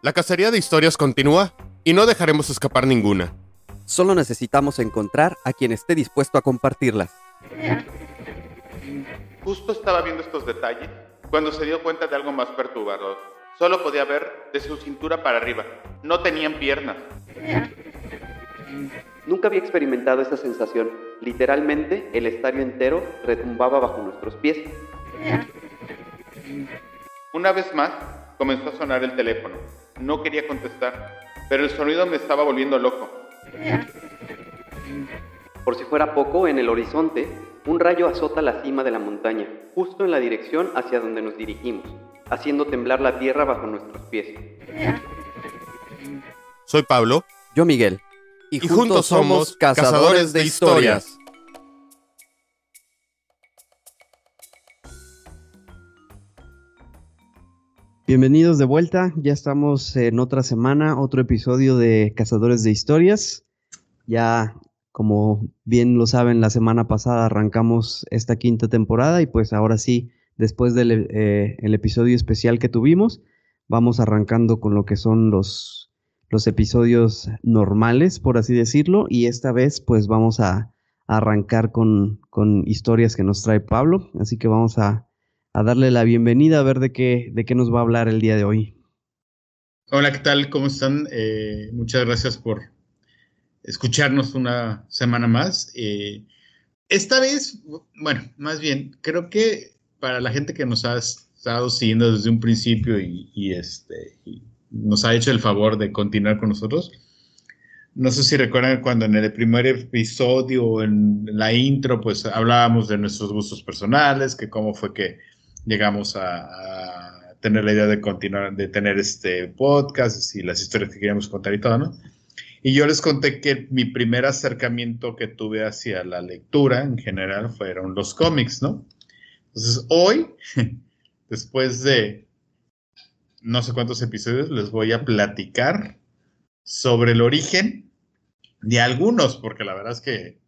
La cacería de historias continúa y no dejaremos escapar ninguna. Solo necesitamos encontrar a quien esté dispuesto a compartirlas. Justo estaba viendo estos detalles cuando se dio cuenta de algo más perturbador. Solo podía ver de su cintura para arriba. No tenían piernas. Nunca había experimentado esa sensación. Literalmente, el estadio entero retumbaba bajo nuestros pies. Una vez más, comenzó a sonar el teléfono. No quería contestar, pero el sonido me estaba volviendo loco. Por si fuera poco, en el horizonte, un rayo azota la cima de la montaña, justo en la dirección hacia donde nos dirigimos, haciendo temblar la tierra bajo nuestros pies. Soy Pablo. Yo Miguel. Y, juntos, somos cazadores de historias. Bienvenidos de vuelta, ya estamos en otra semana, otro episodio de Cazadores de Historias. Ya, como bien lo saben, la semana pasada arrancamos esta quinta temporada y pues ahora sí, después del eh, episodio especial que tuvimos, vamos arrancando con lo que son los, los episodios normales, por así decirlo, y esta vez pues vamos a, a arrancar con, con historias que nos trae Pablo, así que vamos a a darle la bienvenida a ver de qué, de qué nos va a hablar el día de hoy. Hola, ¿qué tal? ¿Cómo están? Eh, muchas gracias por escucharnos una semana más. Eh, esta vez, bueno, más bien, creo que para la gente que nos ha estado siguiendo desde un principio y, este, y nos ha hecho el favor de continuar con nosotros, no sé si recuerdan cuando en el primer episodio en la intro, pues hablábamos de nuestros gustos personales, que cómo fue que llegamos a, tener la idea de continuar, de tener este podcast y las historias que queríamos contar y todo, ¿no? Y yo les conté que mi primer acercamiento que tuve hacia la lectura en general fueron los cómics, ¿no? Entonces, hoy, después de no sé cuántos episodios, les voy a platicar sobre el origen de algunos, porque la verdad es que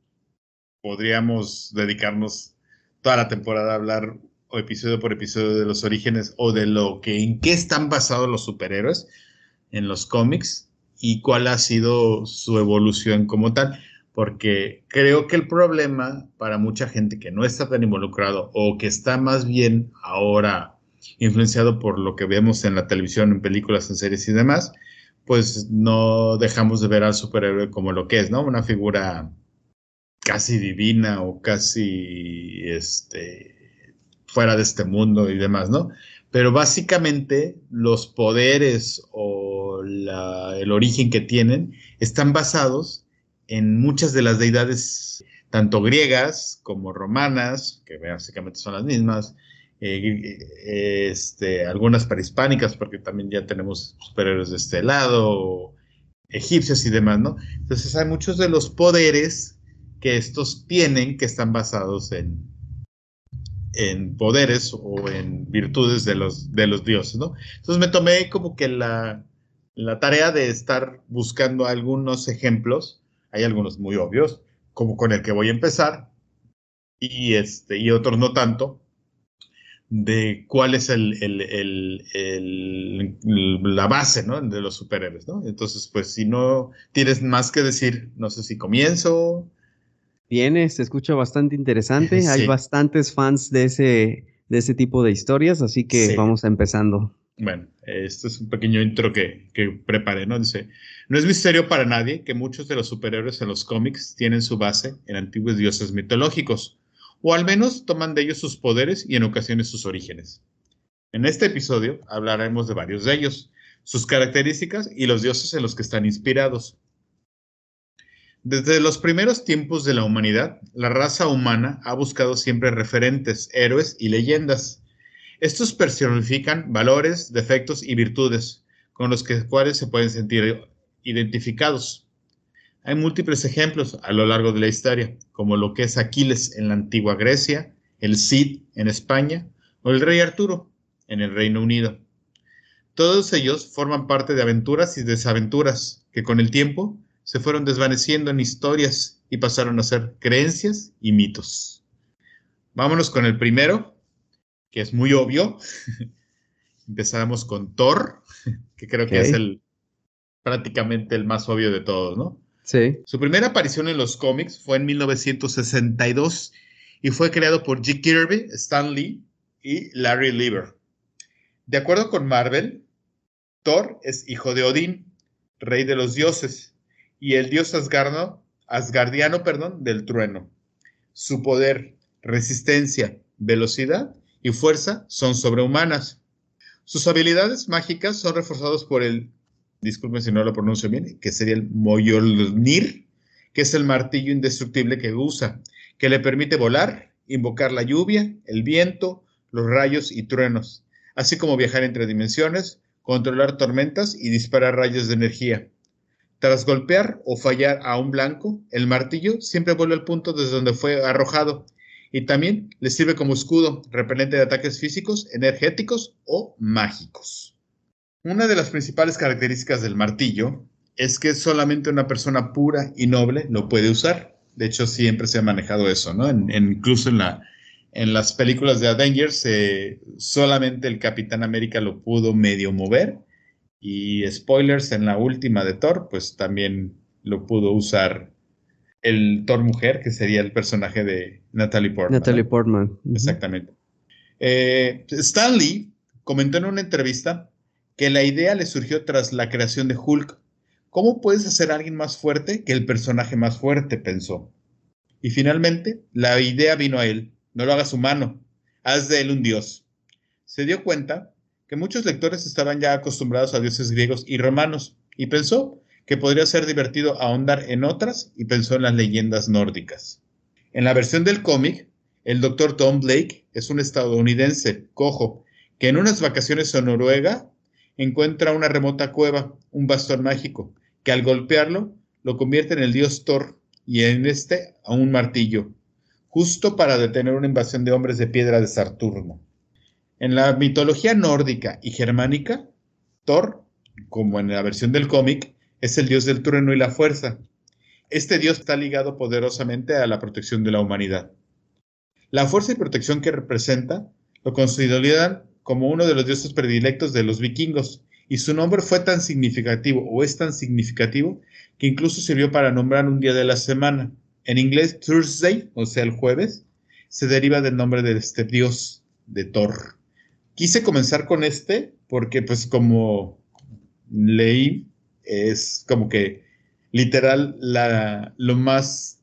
podríamos dedicarnos toda la temporada a hablar o episodio por episodio de los orígenes o de lo que en qué están basados los superhéroes en los cómics y cuál ha sido su evolución como tal. Porque creo que el problema para mucha gente que no está tan involucrado o que está más bien ahora influenciado por lo que vemos en la televisión, en películas, en series y demás, pues no dejamos de ver al superhéroe como lo que es, ¿no? Una figura casi divina o casi este fuera de este mundo y demás, ¿no? Pero básicamente los poderes o el origen que tienen están basados en muchas de las deidades, tanto griegas como romanas, que básicamente son las mismas, eh, este, algunas prehispánicas, porque también ya tenemos superhéroes de este lado, egipcios y demás, ¿no? Entonces hay muchos de los poderes que estos tienen que están basados en, en poderes o en virtudes de los, de los dioses, ¿no? Entonces me tomé como que la, la tarea de estar buscando algunos ejemplos, hay algunos muy obvios, como con el que voy a empezar, y, este, y otros no tanto, de cuál es el, el, el, la base ¿no? de los superhéroes. ¿no? Entonces, pues si no tienes más que decir, no sé si comienzo, Viene, se escucha bastante interesante. Hay bastantes fans de ese, de ese tipo de historias, así que vamos empezando. Bueno, esto es un pequeño intro que, que preparé, ¿no? Dice, no es misterio para nadie que muchos de los superhéroes en los cómics tienen su base en antiguos dioses mitológicos, o al menos toman de ellos sus poderes y en ocasiones sus orígenes. En este episodio hablaremos de varios de ellos, sus características y los dioses en los que están inspirados. Desde los primeros tiempos de la humanidad, la raza humana ha buscado siempre referentes, héroes y leyendas. Estos personifican valores, defectos y virtudes con los que, cuales se pueden sentir identificados. Hay múltiples ejemplos a lo largo de la historia, como lo que es Aquiles en la antigua Grecia, el Cid en España o el rey Arturo en el Reino Unido. Todos ellos forman parte de aventuras y desaventuras que con el tiempo se fueron desvaneciendo en historias y pasaron a ser creencias y mitos. Vámonos con el primero, que es muy obvio. empezamos con Thor, que creo que es el prácticamente el más obvio de todos, ¿no? Sí. Su primera aparición en los cómics fue en 1962 y fue creado por G. Kirby, Stan Lee y Larry Lieber. De acuerdo con Marvel, Thor es hijo de Odín, rey de los dioses, y el dios asgardiano, perdón, del trueno. Su poder, resistencia, velocidad y fuerza son sobrehumanas. Sus habilidades mágicas son reforzadas por el disculpen si no lo pronuncio bien, que sería el Moyolnir, que es el martillo indestructible que usa, que le permite volar, invocar la lluvia, el viento, los rayos y truenos, así como viajar entre dimensiones, controlar tormentas y disparar rayos de energía. Tras golpear o fallar a un blanco, el martillo siempre vuelve al punto desde donde fue arrojado y también le sirve como escudo repelente de ataques físicos, energéticos o mágicos. Una de las principales características del martillo es que solamente una persona pura y noble lo puede usar. De hecho, siempre se ha manejado eso, ¿no? incluso en, la, en las películas de Avengers, eh, solamente el Capitán América lo pudo medio mover. Y spoilers, en la última de Thor, pues también lo pudo usar el Thor mujer, que sería el personaje de Natalie Portman. Natalie Portman. Exactamente. Eh, Stan Lee comentó en una entrevista que la idea le surgió tras la creación de Hulk. ¿Cómo puedes hacer a alguien más fuerte que el personaje más fuerte? pensó. Y finalmente, la idea vino a él. No lo hagas humano, haz de él un dios. Se dio cuenta que muchos lectores estaban ya acostumbrados a dioses griegos y romanos, y pensó que podría ser divertido ahondar en otras y pensó en las leyendas nórdicas. En la versión del cómic, el doctor Tom Blake es un estadounidense cojo que en unas vacaciones en Noruega encuentra una remota cueva, un bastón mágico, que al golpearlo lo convierte en el dios Thor y en este a un martillo, justo para detener una invasión de hombres de piedra de Saturno. En la mitología nórdica y germánica, Thor, como en la versión del cómic, es el dios del trueno y la fuerza. Este dios está ligado poderosamente a la protección de la humanidad. La fuerza y protección que representa lo consideran como uno de los dioses predilectos de los vikingos, y su nombre fue tan significativo o es tan significativo que incluso sirvió para nombrar un día de la semana. En inglés, Thursday, o sea, el jueves, se deriva del nombre de este dios, de Thor. Quise comenzar con este porque, pues, como leí, es como que literal la, lo más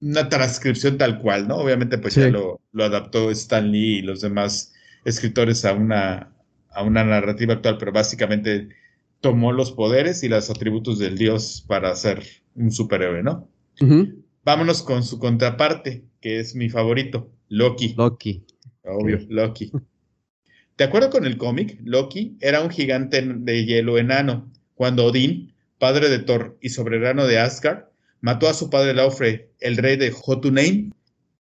una transcripción tal cual, ¿no? Obviamente, pues ya lo, lo, adaptó Stan Lee y los demás escritores a una, a una narrativa actual, pero básicamente tomó los poderes y los atributos del dios para ser un superhéroe, ¿no? Vámonos con su contraparte, que es mi favorito, Loki. Loki. Obvio, Loki. De acuerdo con el cómic, Loki era un gigante de hielo enano, cuando Odín, padre de Thor y soberano de Asgard, mató a su padre Laufrey, el rey de Jotunheim,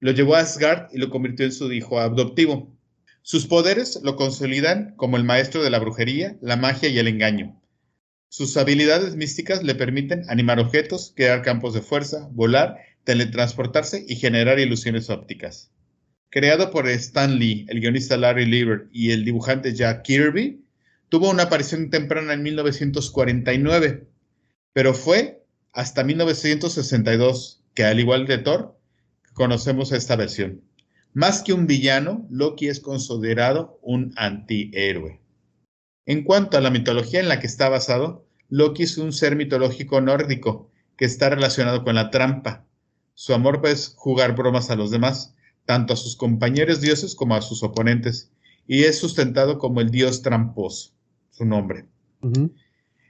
lo llevó a Asgard y lo convirtió en su hijo adoptivo. Sus poderes lo consolidan como el maestro de la brujería, la magia y el engaño. Sus habilidades místicas le permiten animar objetos, crear campos de fuerza, volar, teletransportarse y generar ilusiones ópticas. Creado por Stan Lee, el guionista Larry Lieber y el dibujante Jack Kirby, tuvo una aparición temprana en 1949, pero fue hasta 1962 que, al igual de Thor, conocemos esta versión. Más que un villano, Loki es considerado un antihéroe. En cuanto a la mitología en la que está basado, Loki es un ser mitológico nórdico que está relacionado con la trampa. Su amor es jugar bromas a los demás, tanto a sus compañeros dioses como a sus oponentes, y es sustentado como el dios tramposo, su nombre.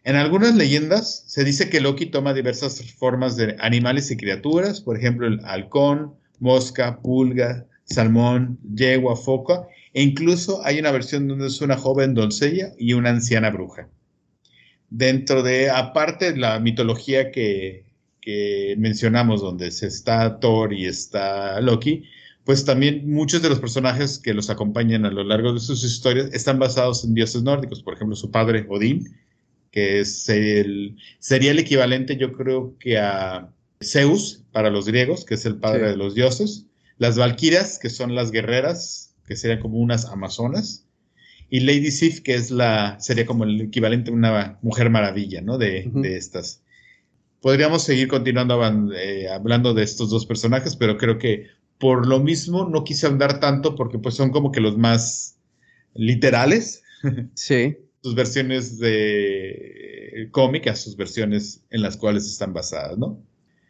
En algunas leyendas se dice que Loki toma diversas formas de animales y criaturas, por ejemplo el halcón, mosca, pulga, salmón, yegua, foca, e incluso hay una versión donde es una joven doncella y una anciana bruja. Dentro de, aparte de la mitología que, mencionamos, donde se está Thor y está Loki, pues también muchos de los personajes que los acompañan a lo largo de sus historias están basados en dioses nórdicos. Por ejemplo, su padre Odín, que es el, sería el equivalente, yo creo que a Zeus para los griegos, que es el padre de los dioses. Las valquirias, que son las guerreras, que serían como unas amazonas. y Lady Sif, que es la, sería como el equivalente a una mujer maravilla, ¿no? De, de estas. Podríamos seguir continuando eh, hablando de estos dos personajes, pero creo que por lo mismo no quise andar tanto porque pues son como que los más literales. Sí. sus versiones de cómic sus versiones en las cuales están basadas, ¿no?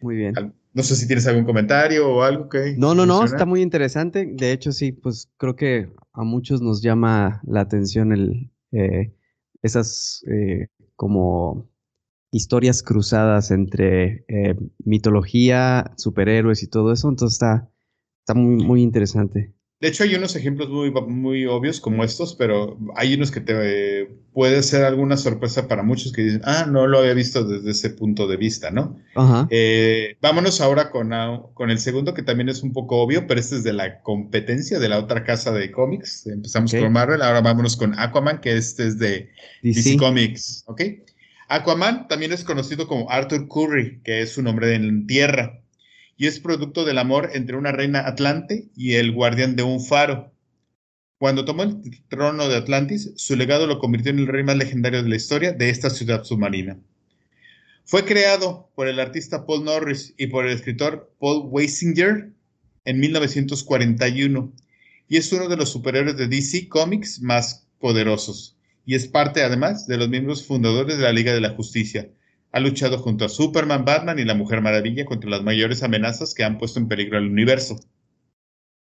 Muy bien. No sé si tienes algún comentario o algo que... No, no, no, está muy interesante. De hecho, sí, pues creo que a muchos nos llama la atención el, eh, esas eh, como historias cruzadas entre eh, mitología, superhéroes y todo eso. Entonces está, está muy, muy interesante. De hecho, hay unos ejemplos muy, muy obvios como estos, pero hay unos que te puede ser alguna sorpresa para muchos que dicen, ah, no lo había visto desde ese punto de vista, ¿no? Ajá. Eh, vámonos ahora con, con, el segundo, que también es un poco obvio, pero este es de la competencia de la otra casa de cómics. Empezamos con Marvel, ahora vámonos con Aquaman, que este es de DC, Comics, ¿ok? Aquaman también es conocido como Arthur Curry, que es su nombre en tierra y es producto del amor entre una reina atlante y el guardián de un faro. Cuando tomó el trono de Atlantis, su legado lo convirtió en el rey más legendario de la historia de esta ciudad submarina. Fue creado por el artista Paul Norris y por el escritor Paul Weisinger en 1941 y es uno de los superhéroes de DC Comics más poderosos y es parte además de los miembros fundadores de la Liga de la Justicia, ha luchado junto a Superman, Batman y la Mujer Maravilla contra las mayores amenazas que han puesto en peligro al universo.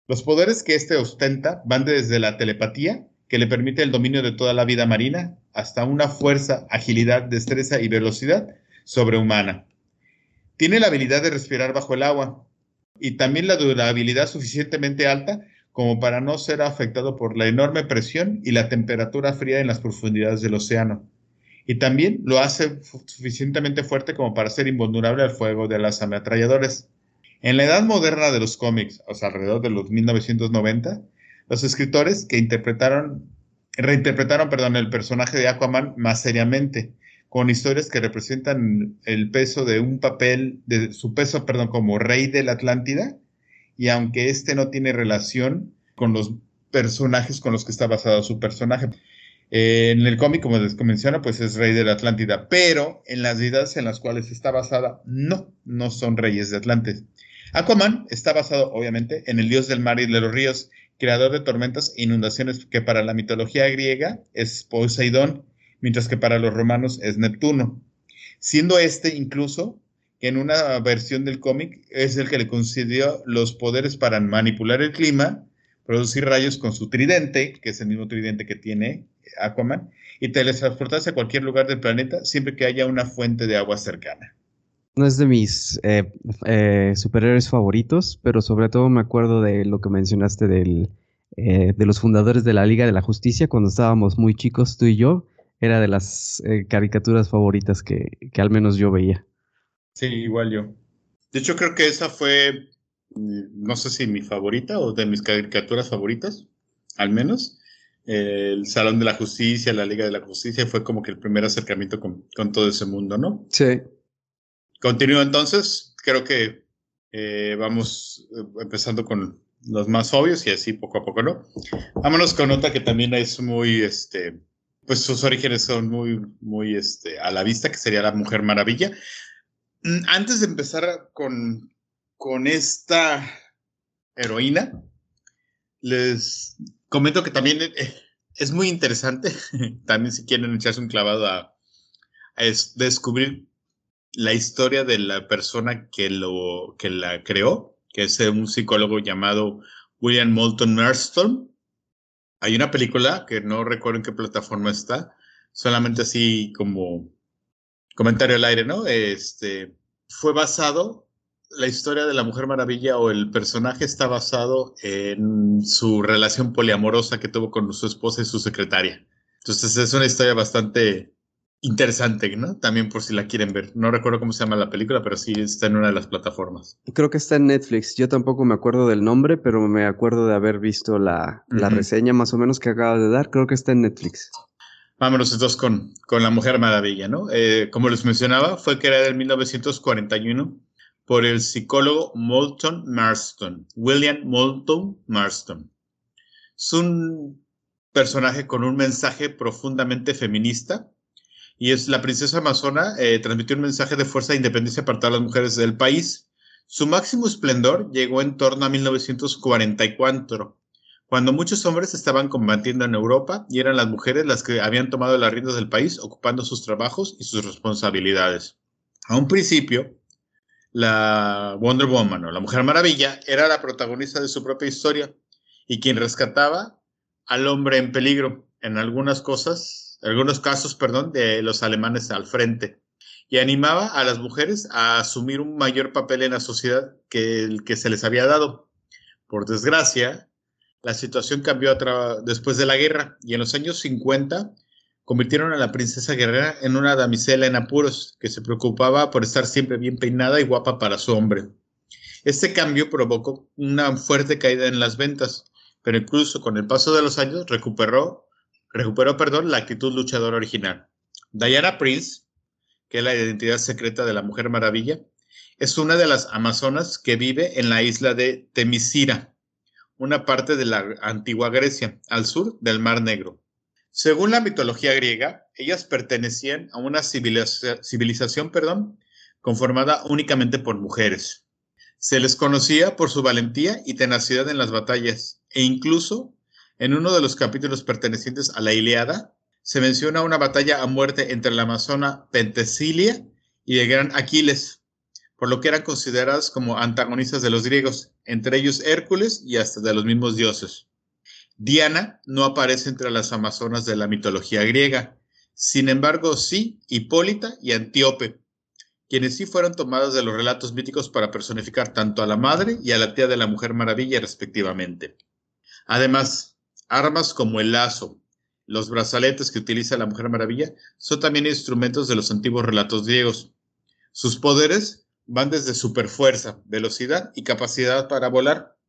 Los poderes que éste ostenta van desde la telepatía, que le permite el dominio de toda la vida marina, hasta una fuerza, agilidad, destreza y velocidad sobrehumana. Tiene la habilidad de respirar bajo el agua y también la durabilidad suficientemente alta como para no ser afectado por la enorme presión y la temperatura fría en las profundidades del océano y también lo hace suficientemente fuerte como para ser invulnerable al fuego de las ametralladoras. En la edad moderna de los cómics, o sea, alrededor de los 1990, los escritores que interpretaron, reinterpretaron perdón, el personaje de Aquaman más seriamente, con historias que representan el peso de un papel, de su peso, perdón, como rey de la Atlántida, y aunque este no tiene relación con los personajes con los que está basado su personaje. Eh, en el cómic, como les menciona, pues es rey de la Atlántida, pero en las vidas en las cuales está basada, no, no son reyes de Atlantis. Aquaman está basado, obviamente, en el dios del mar y de los ríos, creador de tormentas e inundaciones, que para la mitología griega es Poseidón, mientras que para los romanos es Neptuno. Siendo este incluso que en una versión del cómic es el que le concedió los poderes para manipular el clima, producir rayos con su tridente, que es el mismo tridente que tiene Aquaman, y teletransportarse a cualquier lugar del planeta siempre que haya una fuente de agua cercana. No es de mis eh, eh, superhéroes favoritos, pero sobre todo me acuerdo de lo que mencionaste del, eh, de los fundadores de la Liga de la Justicia cuando estábamos muy chicos, tú y yo. Era de las caricaturas favoritas que, que al menos yo veía. Sí, igual yo. De hecho, creo que esa fue no sé si mi favorita o de mis caricaturas favoritas, al menos. El Salón de la Justicia, la Liga de la Justicia, fue como que el primer acercamiento con, todo ese mundo, ¿no? Sí. Continúo entonces, creo que eh, vamos eh, empezando con los más obvios y así poco a poco, ¿no? Vámonos con otra que también es muy, este, pues sus orígenes son muy, muy, este, a la vista, que sería la Mujer Maravilla. Mm, antes de empezar con, con esta heroína, les comento que también eh, es muy interesante, también si quieren echarse un clavado a, descubrir la historia de la persona que, lo, que la creó, que es un psicólogo llamado William Moulton Marston. Hay una película que no recuerdo en qué plataforma está, solamente así como comentario al aire, ¿no? Este fue basado la historia de la Mujer Maravilla o el personaje está basado en su relación poliamorosa que tuvo con su esposa y su secretaria. Entonces es una historia bastante interesante, ¿no? También por si la quieren ver. No recuerdo cómo se llama la película, pero sí está en una de las plataformas. Creo que está en Netflix. Yo tampoco me acuerdo del nombre, pero me acuerdo de haber visto la, reseña más o menos que acaba de dar. Creo que está en Netflix. Vámonos entonces con, con La Mujer Maravilla, ¿no? Eh, como les mencionaba, fue creada en 1941 por el psicólogo Moulton Marston, William Moulton Marston. Su personaje con un mensaje profundamente feminista. Y es la princesa amazona, eh, transmitió un mensaje de fuerza e independencia para todas las mujeres del país. Su máximo esplendor llegó en torno a 1944, cuando muchos hombres estaban combatiendo en Europa y eran las mujeres las que habían tomado las riendas del país, ocupando sus trabajos y sus responsabilidades. A un principio, la Wonder Woman o la Mujer Maravilla era la protagonista de su propia historia y quien rescataba al hombre en peligro en algunas cosas, algunos casos, perdón, de los alemanes al frente y animaba a las mujeres a asumir un mayor papel en la sociedad que el que se les había dado. Por desgracia, la situación cambió después de la guerra y en los años 50 convirtieron a la princesa guerrera en una damisela en apuros que se preocupaba por estar siempre bien peinada y guapa para su hombre. Este cambio provocó una fuerte caída en las ventas, pero incluso con el paso de los años recuperó, recuperó perdón, la actitud luchadora original. Diana Prince, que es la identidad secreta de la Mujer Maravilla, es una de las amazonas que vive en la isla de Temisira, una parte de la antigua Grecia, al sur del Mar Negro. Según la mitología griega, ellas pertenecían a una civilización perdón, conformada únicamente por mujeres. Se les conocía por su valentía y tenacidad en las batallas, e incluso en uno de los capítulos pertenecientes a la Iliada, se menciona una batalla a muerte entre la amazona Pentesilia y el gran Aquiles, por lo que eran consideradas como antagonistas de los griegos, entre ellos Hércules y hasta de los mismos dioses. Diana no aparece entre las amazonas de la mitología griega, sin embargo sí Hipólita y Antíope, quienes sí fueron tomadas de los relatos míticos para personificar tanto a la madre y a la tía de la Mujer Maravilla respectivamente. Además, armas como el lazo, los brazaletes que utiliza la Mujer Maravilla son también instrumentos de los antiguos relatos griegos. Sus poderes van desde superfuerza, velocidad y capacidad para volar,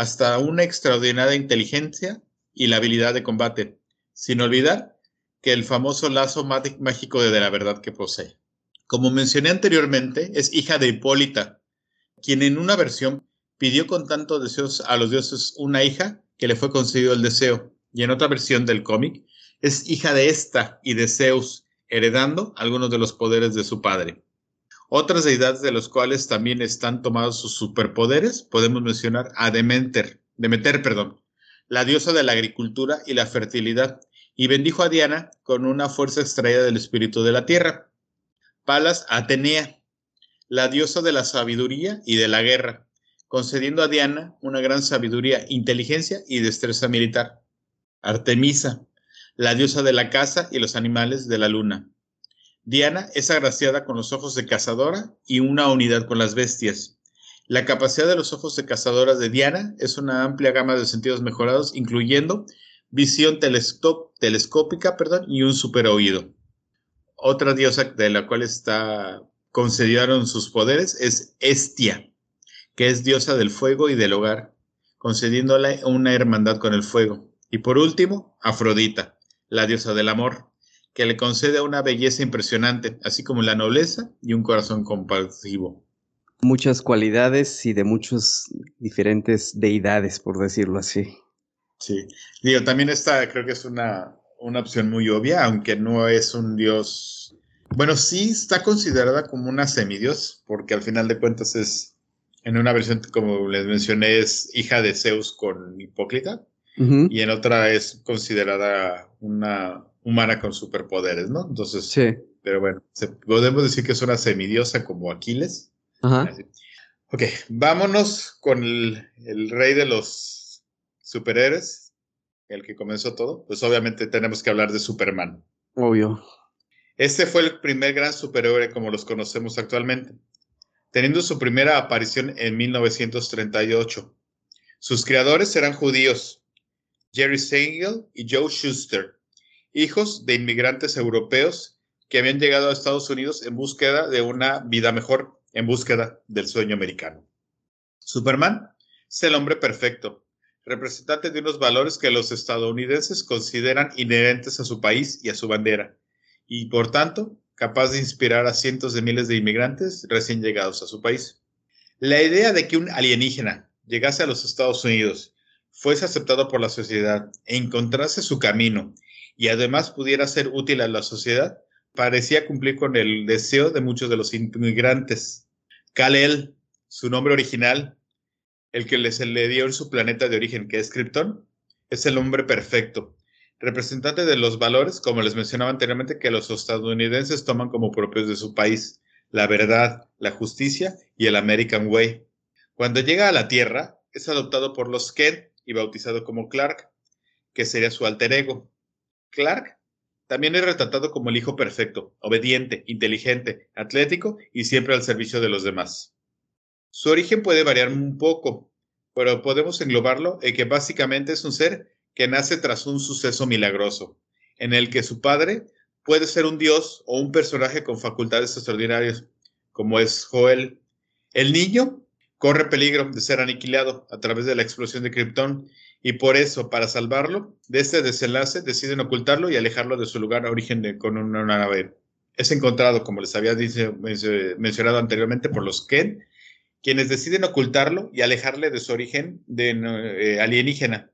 hasta una extraordinaria inteligencia y la habilidad de combate, sin olvidar que el famoso lazo mágico de la verdad que posee. Como mencioné anteriormente, es hija de Hipólita, quien en una versión pidió con tanto deseos a los dioses una hija que le fue concedido el deseo, y en otra versión del cómic es hija de esta y de Zeus, heredando algunos de los poderes de su padre. Otras deidades de los cuales también están tomados sus superpoderes, podemos mencionar a Demeter, Demeter, perdón, la diosa de la agricultura y la fertilidad, y bendijo a Diana con una fuerza extraída del espíritu de la tierra. Palas Atenea, la diosa de la sabiduría y de la guerra, concediendo a Diana una gran sabiduría, inteligencia y destreza militar. Artemisa, la diosa de la caza y los animales de la luna. Diana es agraciada con los ojos de cazadora y una unidad con las bestias. La capacidad de los ojos de cazadora de Diana es una amplia gama de sentidos mejorados, incluyendo visión telescópica perdón, y un superoído. Otra diosa de la cual está concedieron sus poderes es Estia, que es diosa del fuego y del hogar, concediéndole una hermandad con el fuego. Y por último, Afrodita, la diosa del amor, que le concede una belleza impresionante, así como la nobleza y un corazón compasivo. Muchas cualidades y de muchas diferentes deidades, por decirlo así. Sí, digo, también está, creo que es una, una opción muy obvia, aunque no es un dios. Bueno, sí está considerada como una semidios, porque al final de cuentas es, en una versión, como les mencioné, es hija de Zeus con Hipócrita, y en otra es considerada una, humana con superpoderes, ¿no? Entonces, sí. Pero bueno, podemos decir que es una semidiosa como Aquiles. Ajá. Ok, vámonos con el, el, rey de los superhéroes, el que comenzó todo. Pues obviamente tenemos que hablar de Superman. Obvio. Este fue el primer gran superhéroe como los conocemos actualmente, teniendo su primera aparición en 1938. Sus creadores eran judíos, Jerry Siegel y Joe Schuster hijos de inmigrantes europeos que habían llegado a Estados Unidos en búsqueda de una vida mejor, en búsqueda del sueño americano. Superman es el hombre perfecto, representante de unos valores que los estadounidenses consideran inherentes a su país y a su bandera, y por tanto capaz de inspirar a cientos de miles de inmigrantes recién llegados a su país. La idea de que un alienígena llegase a los Estados Unidos fuese aceptado por la sociedad e encontrase su camino y además pudiera ser útil a la sociedad, parecía cumplir con el deseo de muchos de los inmigrantes. Kal-El, su nombre original, el que se le dio en su planeta de origen, que es Krypton, es el hombre perfecto, representante de los valores, como les mencionaba anteriormente, que los estadounidenses toman como propios de su país, la verdad, la justicia y el American Way. Cuando llega a la Tierra, es adoptado por los Kent y bautizado como Clark, que sería su alter ego. Clark también es retratado como el hijo perfecto, obediente, inteligente, atlético y siempre al servicio de los demás. Su origen puede variar un poco, pero podemos englobarlo en que básicamente es un ser que nace tras un suceso milagroso, en el que su padre puede ser un dios o un personaje con facultades extraordinarias, como es Joel. El niño corre peligro de ser aniquilado a través de la explosión de Krypton y por eso, para salvarlo de este desenlace, deciden ocultarlo y alejarlo de su lugar a origen de, con una nave. Es encontrado, como les había mencionado anteriormente, por los Ken, quienes deciden ocultarlo y alejarle de su origen de, eh, alienígena,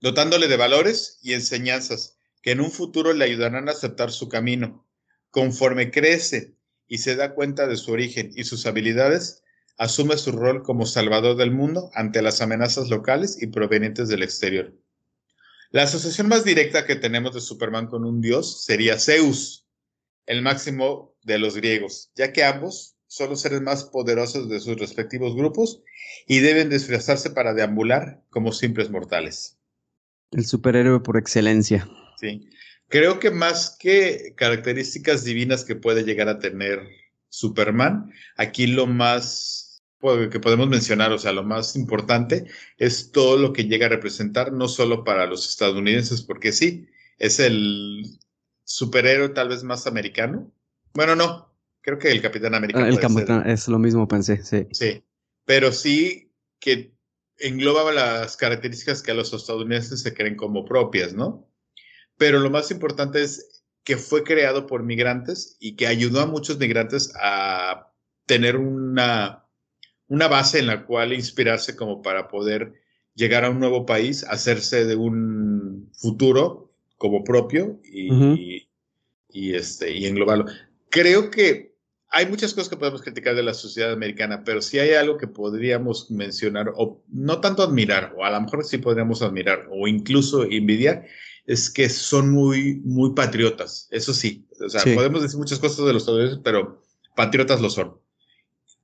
dotándole de valores y enseñanzas que en un futuro le ayudarán a aceptar su camino. Conforme crece y se da cuenta de su origen y sus habilidades, asume su rol como salvador del mundo ante las amenazas locales y provenientes del exterior. La asociación más directa que tenemos de Superman con un dios sería Zeus, el máximo de los griegos, ya que ambos son los seres más poderosos de sus respectivos grupos y deben disfrazarse para deambular como simples mortales. El superhéroe por excelencia. Sí. Creo que más que características divinas que puede llegar a tener Superman, aquí lo más que podemos mencionar, o sea, lo más importante es todo lo que llega a representar, no solo para los estadounidenses, porque sí, es el superhéroe tal vez más americano. Bueno, no, creo que el Capitán América. Ah, el Capitán, es lo mismo pensé, sí. Sí, pero sí que engloba las características que a los estadounidenses se creen como propias, ¿no? Pero lo más importante es que fue creado por migrantes y que ayudó a muchos migrantes a tener una, una base en la cual inspirarse como para poder llegar a un nuevo país, hacerse de un futuro como propio y, y, este, y englobarlo. Creo que hay muchas cosas que podemos criticar de la sociedad americana, pero si hay algo que podríamos mencionar, o no tanto admirar, o a lo mejor sí podríamos admirar, o incluso envidiar, es que son muy, muy patriotas. Eso sí. O sea, podemos decir muchas cosas de los estadounidenses, pero patriotas lo son.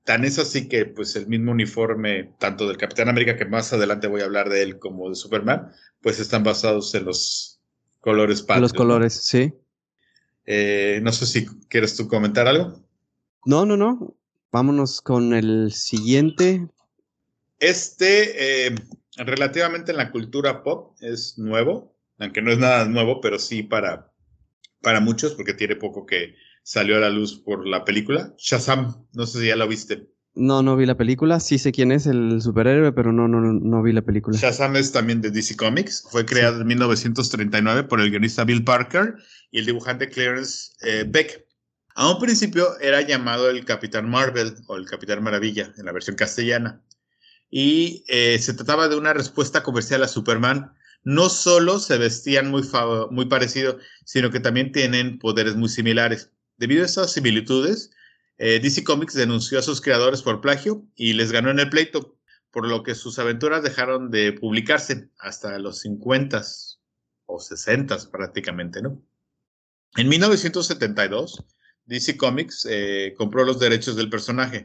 Tan es así que, pues, el mismo uniforme, tanto del Capitán América, que más adelante voy a hablar de él, como de Superman, pues están basados en los colores patrios. Los colores, sí. Eh, no sé si quieres tú comentar algo. No, no, no. Vámonos con el siguiente. Este, eh, relativamente en la cultura pop, es nuevo aunque no es nada nuevo, pero sí para, para muchos, porque tiene poco que salió a la luz por la película. Shazam, no sé si ya lo viste. No, no vi la película. Sí sé quién es el superhéroe, pero no, no, no vi la película. Shazam es también de DC Comics. Fue creado en 1939 por el guionista Bill Parker y el dibujante Clarence eh, Beck. A un principio era llamado el Capitán Marvel o el Capitán Maravilla en la versión castellana. Y eh, se trataba de una respuesta comercial a Superman no solo se vestían muy, muy parecido, sino que también tienen poderes muy similares. Debido a estas similitudes, eh, DC Comics denunció a sus creadores por plagio y les ganó en el pleito, por lo que sus aventuras dejaron de publicarse hasta los 50 o 60 prácticamente, ¿no? En 1972, DC Comics eh, compró los derechos del personaje.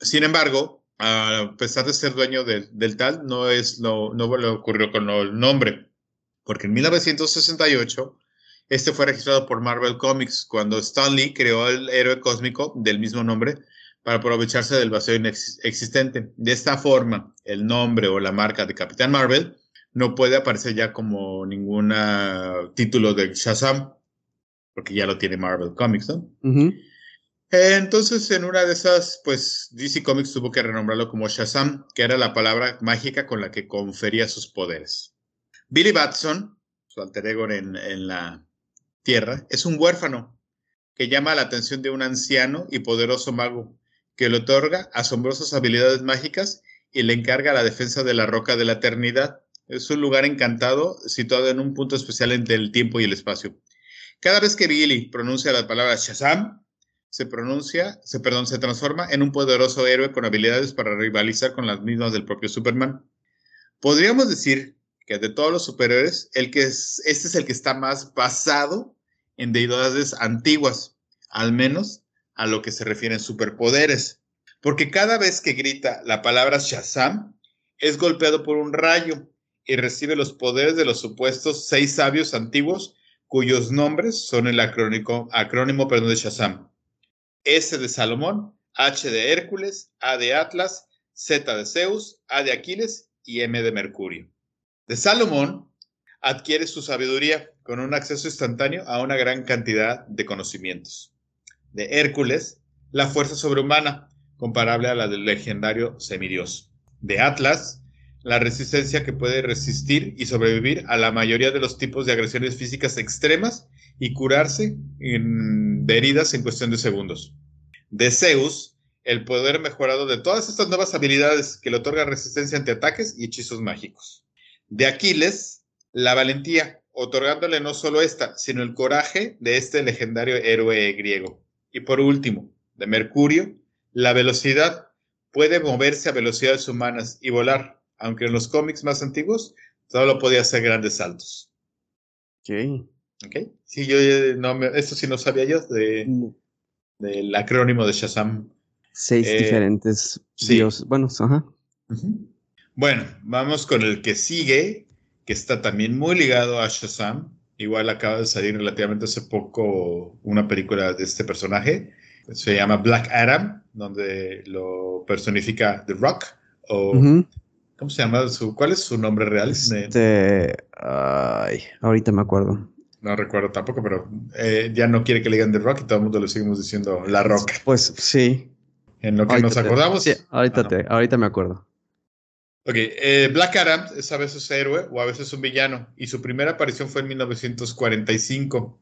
Sin embargo, a pesar de ser dueño del tal, no es lo, no le ocurrió con el nombre, porque en 1968 este fue registrado por Marvel Comics cuando Stan Lee creó el héroe cósmico del mismo nombre para aprovecharse del vacío existente. De esta forma, el nombre o la marca de Capitán Marvel no puede aparecer ya como ningún título de Shazam, porque ya lo tiene Marvel Comics, ¿no? Entonces, en una de esas, pues DC Comics tuvo que renombrarlo como Shazam, que era la palabra mágica con la que confería sus poderes. Billy Batson, su alter ego en, en la Tierra, es un huérfano que llama la atención de un anciano y poderoso mago que le otorga asombrosas habilidades mágicas y le encarga la defensa de la roca de la eternidad, Es un lugar encantado situado en un punto especial entre el tiempo y el espacio. Cada vez que Billy pronuncia la palabra Shazam, se pronuncia, se, perdón, se transforma en un poderoso héroe con habilidades para rivalizar con las mismas del propio Superman. Podríamos decir que de todos los superhéroes, el que es, este es el que está más basado en deidades antiguas, al menos a lo que se refiere en superpoderes. Porque cada vez que grita la palabra Shazam, es golpeado por un rayo y recibe los poderes de los supuestos seis sabios antiguos cuyos nombres son el acrónimo, acrónimo perdón, de Shazam. S de Salomón, H de Hércules, A de Atlas, Z de Zeus, A de Aquiles y M de Mercurio. De Salomón adquiere su sabiduría con un acceso instantáneo a una gran cantidad de conocimientos. De Hércules, la fuerza sobrehumana, comparable a la del legendario semidios. De Atlas, la resistencia que puede resistir y sobrevivir a la mayoría de los tipos de agresiones físicas extremas y curarse de heridas en cuestión de segundos. De Zeus, el poder mejorado de todas estas nuevas habilidades que le otorga resistencia ante ataques y hechizos mágicos. De Aquiles, la valentía, otorgándole no solo esta, sino el coraje de este legendario héroe griego. Y por último, de Mercurio, la velocidad, puede moverse a velocidades humanas y volar, aunque en los cómics más antiguos solo podía hacer grandes saltos. Ok. Ok. Sí, yo eh, no me, esto sí no sabía yo de, del acrónimo de Shazam. Seis eh, diferentes sí. Bueno, ajá. Bueno, vamos con el que sigue, que está también muy ligado a Shazam. Igual acaba de salir relativamente hace poco una película de este personaje. Se llama Black Adam, donde lo personifica The Rock o ¿Cómo se llama? Su, ¿Cuál es su nombre real? Este, ay, ahorita me acuerdo. No recuerdo tampoco, pero eh, ya no quiere que le digan The Rock y todo el mundo le seguimos diciendo La Roca. Pues sí. En lo que nos acordamos. sí, ahorita, te, ahorita me acuerdo. Ok, eh, Black Adam es a veces héroe o a veces un villano, y su primera aparición fue en 1945,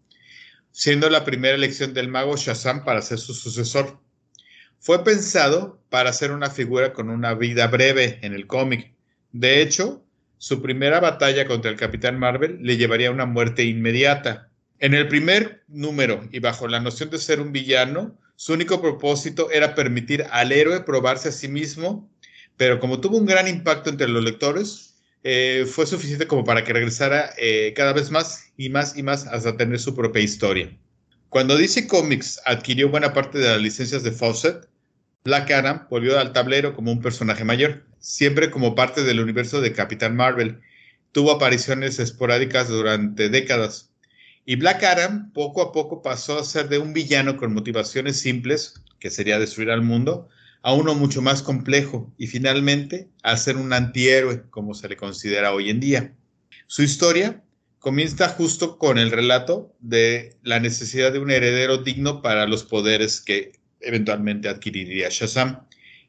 siendo la primera elección del mago Shazam para ser su sucesor. Fue pensado para ser una figura con una vida breve en el cómic. De hecho, su primera batalla contra el Capitán Marvel le llevaría a una muerte inmediata. En el primer número y bajo la noción de ser un villano, su único propósito era permitir al héroe probarse a sí mismo, pero como tuvo un gran impacto entre los lectores, eh, fue suficiente como para que regresara eh, cada vez más y más y más hasta tener su propia historia. Cuando DC Comics adquirió buena parte de las licencias de Fawcett, Black Adam volvió al tablero como un personaje mayor, siempre como parte del universo de Capitán Marvel. Tuvo apariciones esporádicas durante décadas. Y Black Adam poco a poco pasó a ser de un villano con motivaciones simples, que sería destruir al mundo, a uno mucho más complejo y finalmente a ser un antihéroe, como se le considera hoy en día. Su historia comienza justo con el relato de la necesidad de un heredero digno para los poderes que eventualmente adquiriría Shazam.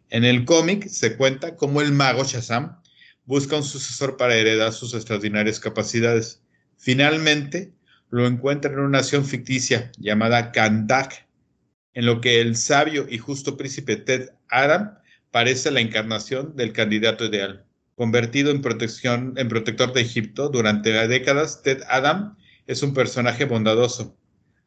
En el cómic se cuenta cómo el mago Shazam busca un sucesor para heredar sus extraordinarias capacidades. Finalmente, lo encuentra en una nación ficticia llamada Kandak, en lo que el sabio y justo príncipe Ted Adam parece la encarnación del candidato ideal. Convertido en, protector de Egipto durante décadas, Ted Adam es un personaje bondadoso,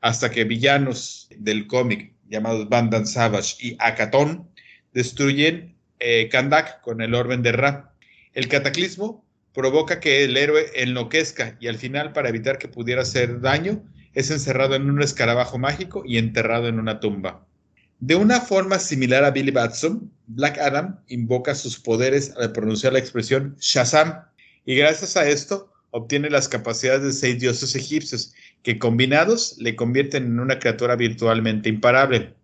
hasta que villanos del cómic llamados Bandan Savage y Akatón destruyen eh, Kandak con el orden de Ra. El cataclismo provoca que el héroe enloquezca y al final, para evitar que pudiera hacer daño, es encerrado en un escarabajo mágico y enterrado en una tumba. De una forma similar a Billy Batson, Black Adam invoca sus poderes al pronunciar la expresión Shazam, y gracias a esto obtiene las capacidades de seis dioses egipcios, que combinados le convierten en una criatura virtualmente imparable.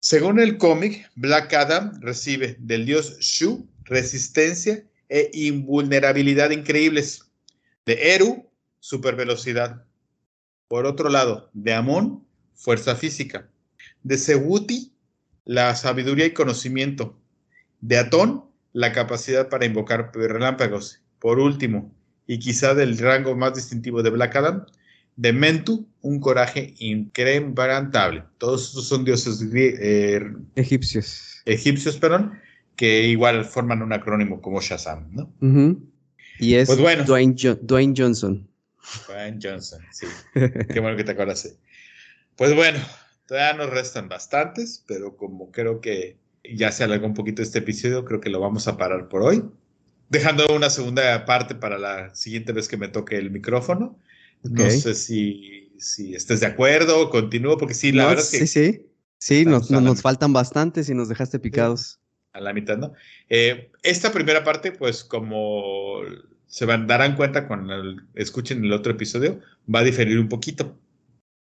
Según el cómic, Black Adam recibe del dios Shu resistencia e invulnerabilidad increíbles. De Eru, supervelocidad. Por otro lado, de Amon, fuerza física. De Sewuti, la sabiduría y conocimiento. De Atón, la capacidad para invocar relámpagos. Por último, y quizá del rango más distintivo de Black Adam, de Mentu, un coraje incrementable. Todos estos son dioses eh, egipcios. Egipcios, perdón, que igual forman un acrónimo como Shazam, ¿no? Y es Pues bueno. Dwayne, Jo- Dwayne Johnson. Dwayne Johnson, sí. Qué bueno que te acordaste. Pues bueno, todavía nos restan bastantes, pero como creo que ya se alargó un poquito este episodio, creo que lo vamos a parar por hoy. Dejando una segunda parte para la siguiente vez que me toque el micrófono. No Ok. sé si, si estés de acuerdo o continúo, porque sí, la No, verdad es que sí, sí. Sí, nos, nos, faltan bastantes y nos dejaste picados. a la mitad, ¿no? Eh, esta primera parte, pues como se van, darán cuenta cuando escuchen el otro episodio, va a diferir un poquito.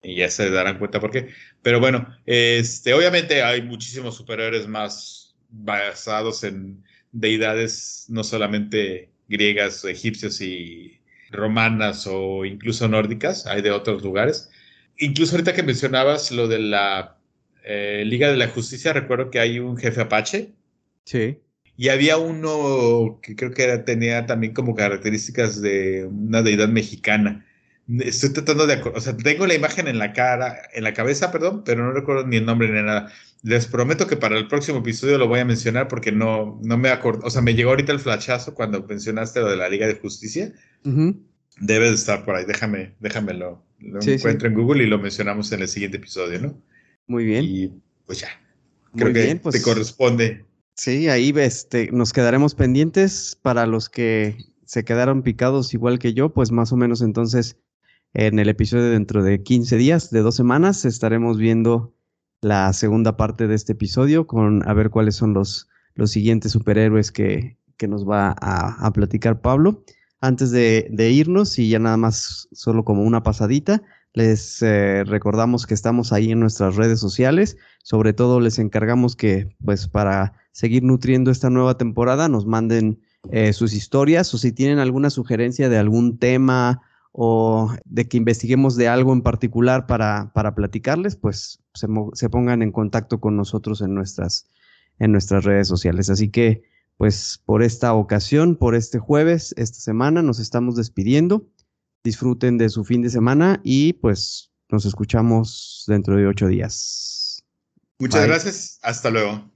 Y ya se darán cuenta por qué. Pero bueno, este, obviamente hay muchísimos superhéroes más basados en deidades no solamente griegas, egipcios y romanas o incluso nórdicas, hay de otros lugares. Incluso ahorita que mencionabas lo de la eh, Liga de la Justicia, recuerdo que hay un jefe apache Sí. Y había uno que creo que era, tenía también como características de una deidad mexicana. Estoy tratando de acordar, o sea, tengo la imagen en la cara, en la cabeza, perdón, pero no recuerdo ni el nombre ni nada. Les prometo que para el próximo episodio lo voy a mencionar porque no, no me acuerdo, o sea, me llegó ahorita el flashazo cuando mencionaste lo de la Liga de Justicia. Ujú. Debe de estar por ahí, déjame, déjamelo. Lo Sí, encuentro en Google y lo mencionamos en el siguiente episodio, ¿no? Muy bien. Y pues ya, creo Muy que bien, pues. te corresponde. Sí, ahí este, nos quedaremos pendientes para los que se quedaron picados igual que yo, pues más o menos entonces en el episodio dentro de 15 días, de dos semanas, estaremos viendo la segunda parte de este episodio con a ver cuáles son los, los siguientes superhéroes que, que nos va a, a platicar Pablo. Antes de, de irnos y ya nada más solo como una pasadita, les eh, recordamos que estamos ahí en nuestras redes sociales. Sobre todo les encargamos que, pues, para seguir nutriendo esta nueva temporada, nos manden eh, sus historias o si tienen alguna sugerencia de algún tema o de que investiguemos de algo en particular para, para platicarles, pues se, se pongan en contacto con nosotros en nuestras, en nuestras redes sociales. Así que, pues, por esta ocasión, por este jueves, esta semana, nos estamos despidiendo. Disfruten de su fin de semana y pues nos escuchamos dentro de ocho días. Muchas Bye. gracias, hasta luego.